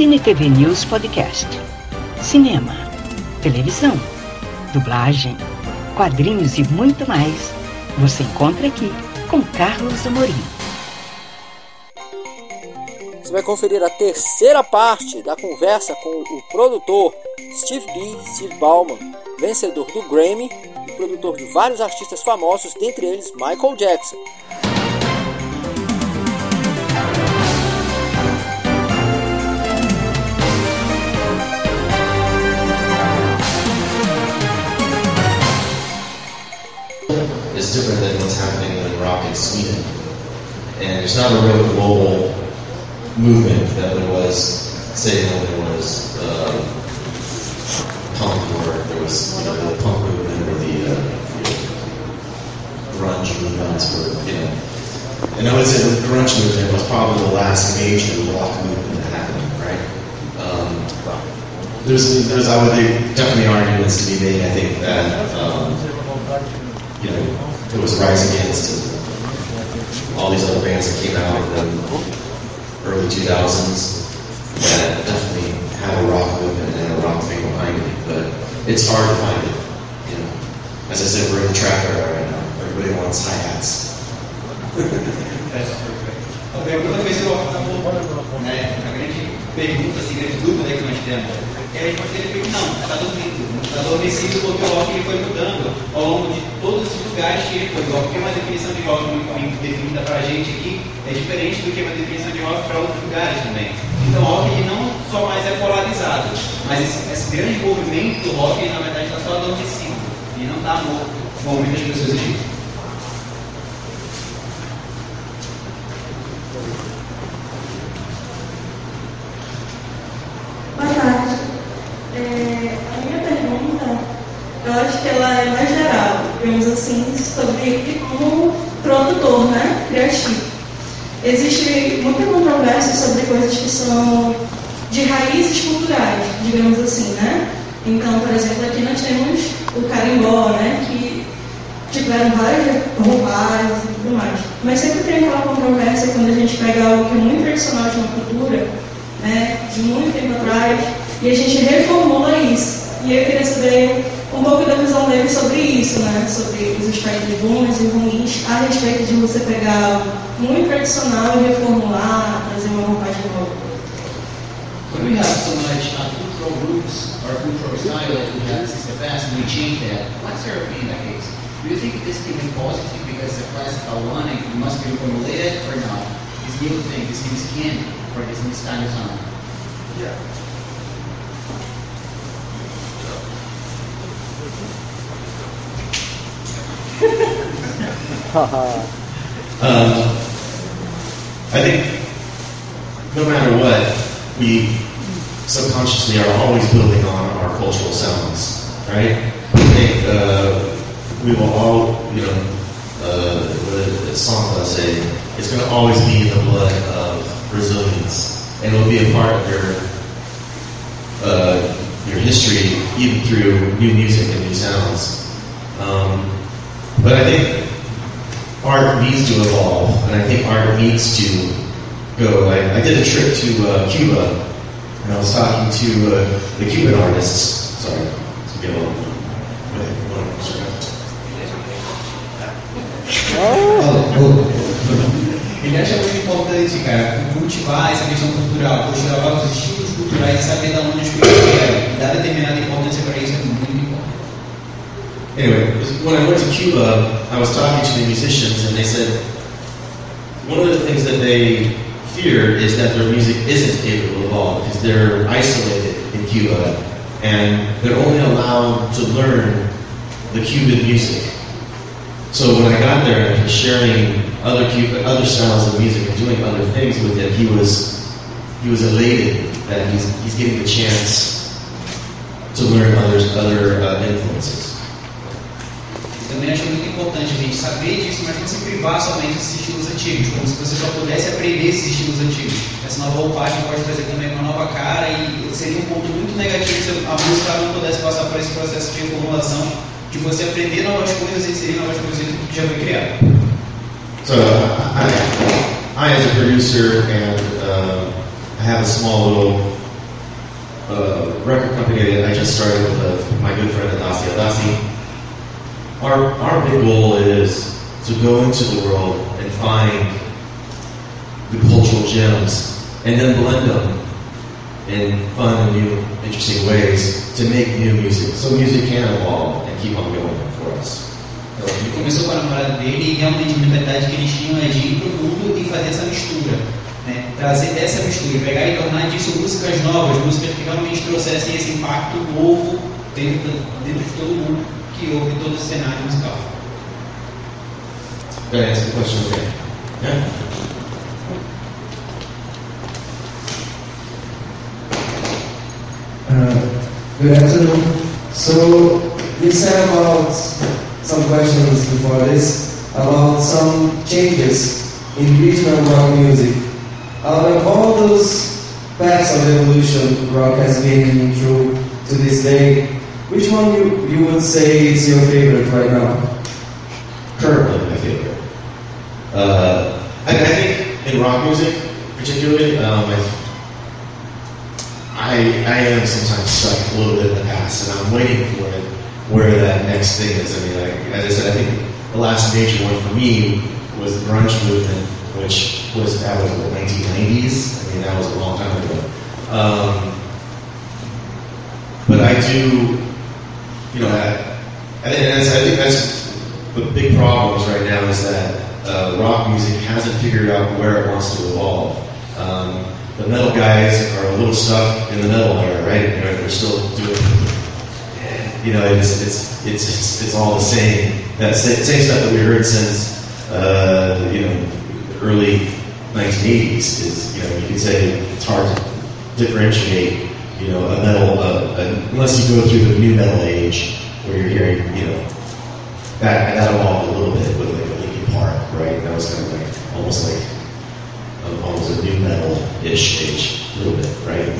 Cine TV News Podcast. Cinema, televisão, dublagem, quadrinhos e muito mais. Você encontra aqui com Carlos Amorim. Você vai conferir a terceira parte da conversa com o produtor Steve B. Steve Ballman, vencedor do Grammy e produtor de vários artistas famosos, dentre eles Michael Jackson. Happening in rock in Sweden. And there's not a real global movement that there was, say, there was uh, punk or there was you know, the punk movement or the uh, grunge movement or, you know. And I would say the grunge movement was probably the last major rock movement that happened, right? Um, there's, there's, I would think, definitely arguments to be made, I think, that, um, you know, it was Rise Against and all these other bands that came out in the early 2000s that definitely have a rock movement and a rock thing behind it, but it's hard to find it. You know, as I said, we're in the trap era right now. Everybody wants hi hats. Pergunta que você acabou, né? A pergunta, assim, grande dúvida que nós temos E aí pode ter feito, não, está dormindo. Está adormecido porque o rock foi mudando ao longo de todos os lugares que ele foi. O rock tem uma definição de rock muito bem definida para a gente aqui, é diferente do que uma definição de rock para outros lugares também. Então o rock não só mais é polarizado, mas esse, esse grande movimento do rock na verdade está só adormecido. E não está morto, como muitas pessoas dizem. Acho que ela é mais geral, digamos assim, sobre como produtor né, criativo. Existe muita controvérsia sobre coisas que são de raízes culturais, digamos assim, né? Então, por exemplo, aqui nós temos o carimbó, né? Que tiveram várias roupagens e tudo mais. Mas sempre tem aquela controvérsia quando a gente pega algo que é muito tradicional de uma cultura, né? De muito tempo atrás, e a gente reformula isso. E eu queria saber um pouco da visão dele sobre isso, né? sobre os aspectos bons e ruins, a respeito de você pegar muito tradicional e reformular, trazer uma roupagem nova. When we have so much uh, cultural roots or cultural style that we have since the past and we change that, what's your opinion in that case? Do you think this can be positive because the classical one it must be reformulated or not? This new thing, this new skin for this new kind of sound? Yeah. um, I think no matter what, we subconsciously are always building on our cultural sounds, right? I think uh, we will all, you know, uh, the song I say, it's going to always be in the blood of Brazilians, and it will be a part of your uh, your history, even through new music and new sounds. Um, but I think art needs to evolve, and I think art needs to go. I, I did a trip to uh, Cuba, and I was talking to uh, the Cuban artists. Sorry, to get a little. Ele acha muito importante, cara, cultivar essa questão cultural, cultivar os estilos culturais e saber de onde as coisas vieram. Dar determinada importância para isso é muito Anyway, when I went to Cuba, I was talking to the musicians, and they said one of the things that they fear is that their music isn't able to evolve because they're isolated in Cuba and they're only allowed to learn the Cuban music. So when I got there and was sharing other Cuba, other styles of music and doing other things with him, he was he was elated that he's he's getting the chance to learn others other uh, influences. Também acho muito importante a gente saber disso, mas não se privar somente desses estilos antigos, como se você só pudesse aprender esses estilos antigos. Essa nova roupagem pode trazer também uma nova cara e seria um ponto muito negativo se a música não pudesse passar por esse processo de reformulação, de você aprender novas coisas e inserir novas coisas que já foi criado. So, I, I as a producer and uh, I have a small little a record company I just started with uh, my good friend Adasi Adasi. Our, our big goal is to go into the world and find the cultural gems and then blend them in fun and new, interesting ways to make new music. So music can evolve and keep on going for us. Ele começou com a namorada dele e realmente a mentalidade que eles tinham é de ir para o mundo e fazer essa mistura. Né? Trazer mistura, pegar e tornar disso músicas novas, músicas que realmente trouxessem esse impacto novo dentro, dentro de todo mundo que ouve todo esse cenário musical. Did I answer the question okay? Yeah? Uh, Good afternoon. So you said about some questions before this about some changes in regional rock music. Out of all those paths of evolution rock has been through to this day, which one you, you would say is your favorite right now? Currently, my favorite. Uh, I, I think in rock music, particularly, um, I, I, am sometimes stuck a little bit in the past, and I'm waiting for it where that next thing is. I mean, like, as I said, I think the last major one for me was the grunge movement, which was that was the 1990s. I mean, that was a long time ago. Um, but I do, you know, I, I think that's, the big problem right now is that uh, rock music hasn't figured out where it wants to evolve. Um, the metal guys are a little stuck in the metal era, right? You know, they're still doing, you know, it's it's it's it's, it's all the same. That same, same stuff that we heard since uh, you know early 1980s is, you know, you could say it's hard to differentiate, you know, a metal uh, unless you go through the new metal age where you're hearing, you know, that that evolved a little bit with like a Linkin Park, right? That was kind of like almost like almost a new metal-ish age, a little bit, right?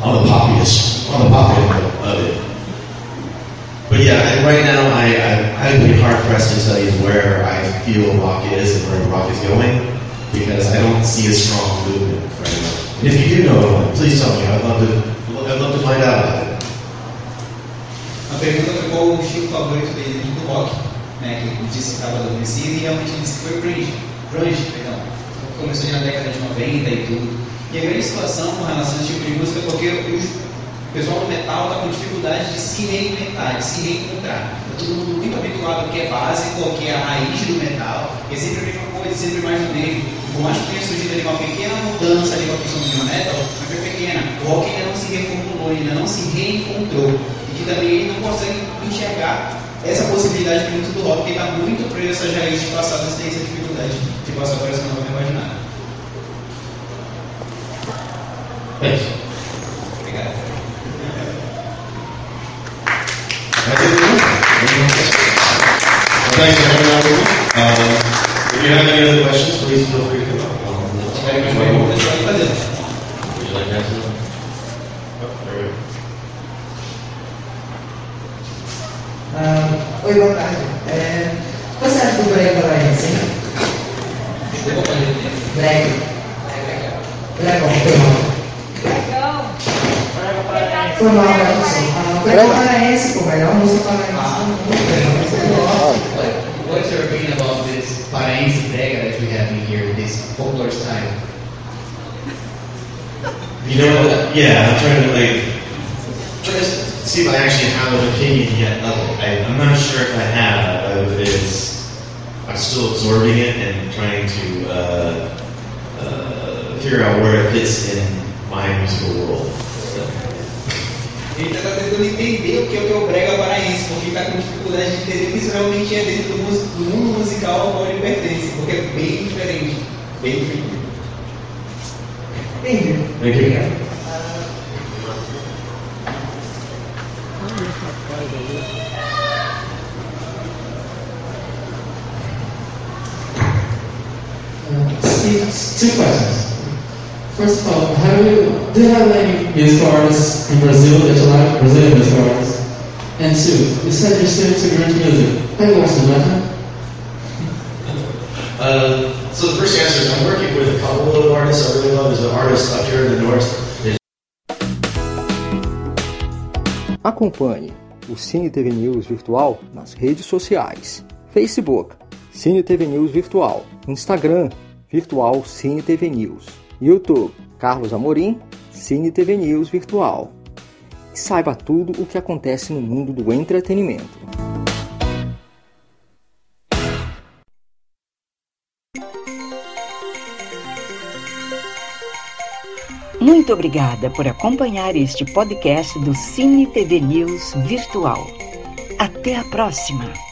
On the poppiest, on the popular of it. But yeah, right now I, I I'd be hard pressed to tell you where I feel rock is and where rock is going because I don't see a strong movement right now. And if you do know please tell me. I'd love to I'd love to find out pergunta foi qual o estilo favorito dele do rock, né, que ele disse que estava adormecido e realmente disse que foi grunge, grunge, perdão, começou na década de 90 e tudo. E a grande situação com relação a esse tipo de música é porque os, o pessoal do metal está com dificuldade de se reinventar, de se reencontrar. Está todo mundo muito habituado ao que é básico, ao que é a raiz do metal, é sempre a mesma coisa, sempre mais do mesmo. Por mais que tenha surgido ali uma pequena mudança ali com a questão do metal, mas foi pequena. O rock ainda não se reformulou, ainda não se reencontrou. E também ele não consegue enxergar essa possibilidade dentro do rock, porque está muito preso essas raízes passadas, tem essa dificuldade de passar por essa nova imaginária. Thanks. Obrigado. Thanks me. Um, if you have any other questions, please feel free to come foi mal. Foi mal, Nelson. Brega paraense, pô, velho. Música paraense. What's your opinion about this paraense brega that we have in here, this folklore style? You know, yeah, I'm trying to like try to see if I actually have an opinion yet of it. I, I'm not sure if I have. Uh, it's I'm still absorbing it and trying to uh, uh, figure out where it fits in my musical world. Ele está tentando entender o que é o que é o brega paraense, porque está com dificuldade de entender o que isso realmente é dentro do, do mundo musical ao qual ele pertence, porque é bem diferente. Bem diferente. Entendi. You. Steve, two questions. First of all, have you, do you have any music artists in Brazil that you like? Brazilian music artists? And two, you said you're still into grunge music. Watched the Metal? Uh, so the first answer is I'm working with a couple of artists I really love. There's an artist up here in the north. There's Acompanhe o Cine TV News Virtual nas redes sociais: Facebook, Cine TV News Virtual, Instagram, Virtual Cine TV News, YouTube, Carlos Amorim, Cine TV News Virtual. E saiba tudo o que acontece no mundo do entretenimento. Muito obrigada por acompanhar este podcast do Cine TV News Virtual. Até a próxima!